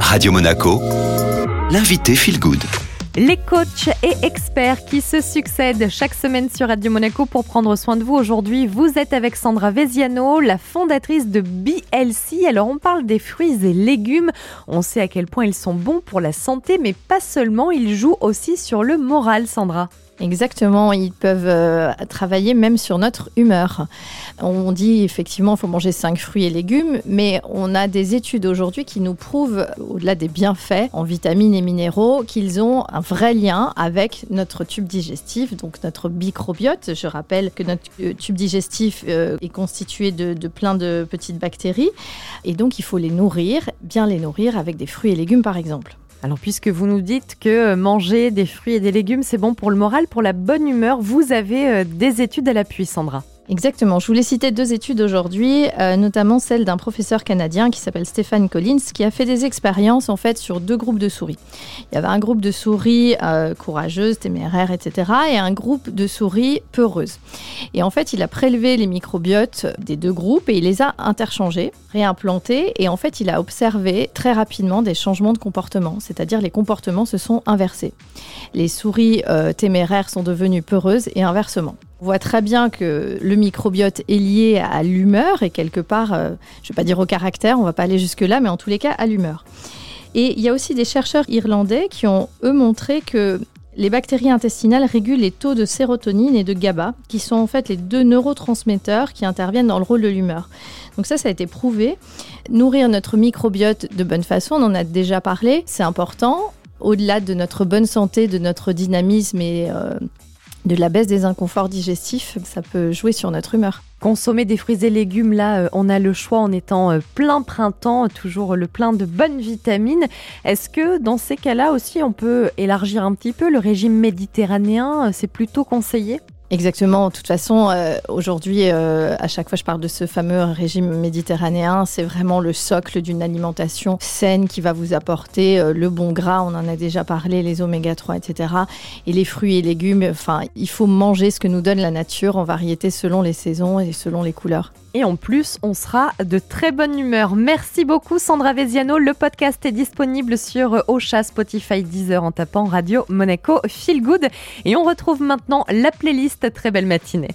Radio Monaco, l'invité Feel Good. Les coachs et experts qui se succèdent chaque semaine sur Radio Monaco pour prendre soin de vous. Aujourd'hui, vous êtes avec Sandra Veziano, la fondatrice de BLC. Alors, on parle des fruits et légumes. On sait à quel point ils sont bons pour la santé, mais pas seulement, ils jouent aussi sur le moral, Sandra. Exactement, ils peuvent euh, travailler même sur notre humeur. On dit effectivement qu'il faut manger 5 fruits et légumes, mais on a des études aujourd'hui qui nous prouvent, au-delà des bienfaits en vitamines et minéraux, qu'ils ont un vrai lien avec notre tube digestif, donc notre microbiote. Je rappelle que notre euh, tube digestif euh, est constitué de, de plein de petites bactéries, et donc il faut les nourrir, bien les nourrir avec des fruits et légumes par exemple. Alors puisque vous nous dites que manger des fruits et des légumes, c'est bon pour le moral, pour la bonne humeur, vous avez euh, des études à l'appui, Sandra. Exactement. Je voulais citer deux études aujourd'hui, euh, notamment celle d'un professeur canadien qui s'appelle Stéphane Collins, qui a fait des expériences en fait sur deux groupes de souris. Il y avait un groupe de souris euh, courageuses, téméraires, etc., et un groupe de souris peureuses. Et en fait, il a prélevé les microbiotes des deux groupes et il les a interchangés, réimplantés, et en fait, il a observé très rapidement des changements de comportement, c'est-à-dire les comportements se sont inversés. Les souris euh, téméraires sont devenues peureuses et inversement. On voit très bien que le microbiote est lié à l'humeur et quelque part, euh, je ne vais pas dire au caractère, on ne va pas aller jusque-là, mais en tous les cas à l'humeur. Et il y a aussi des chercheurs irlandais qui ont, eux, montré que les bactéries intestinales régulent les taux de sérotonine et de GABA, qui sont en fait les deux neurotransmetteurs qui interviennent dans le rôle de l'humeur. Donc ça, ça a été prouvé. Nourrir notre microbiote de bonne façon, on en a déjà parlé, c'est important. Au-delà de notre bonne santé, de notre dynamisme et euh, de la baisse des inconforts digestifs, ça peut jouer sur notre humeur. Consommer des fruits et légumes, là, euh, on a le choix en étant euh, plein printemps, toujours le plein de bonnes vitamines. Est-ce que dans ces cas-là aussi, on peut élargir un petit peu le régime méditerranéen? C'est plutôt conseillé? Exactement. De toute façon, euh, aujourd'hui, euh, à chaque fois, je parle de ce fameux régime méditerranéen. C'est vraiment le socle d'une alimentation saine qui va vous apporter euh, le bon gras. On en a déjà parlé, les oméga 3, etc. Et les fruits et légumes. Enfin, il faut manger ce que nous donne la nature en variété selon les saisons et selon les couleurs. Et en plus, on sera de très bonne humeur. Merci beaucoup, Sandra Veziano. Le podcast est disponible sur Ocha, Spotify, Deezer en tapant Radio Monaco Feel Good. Et on retrouve maintenant la playlist Très belle matinée.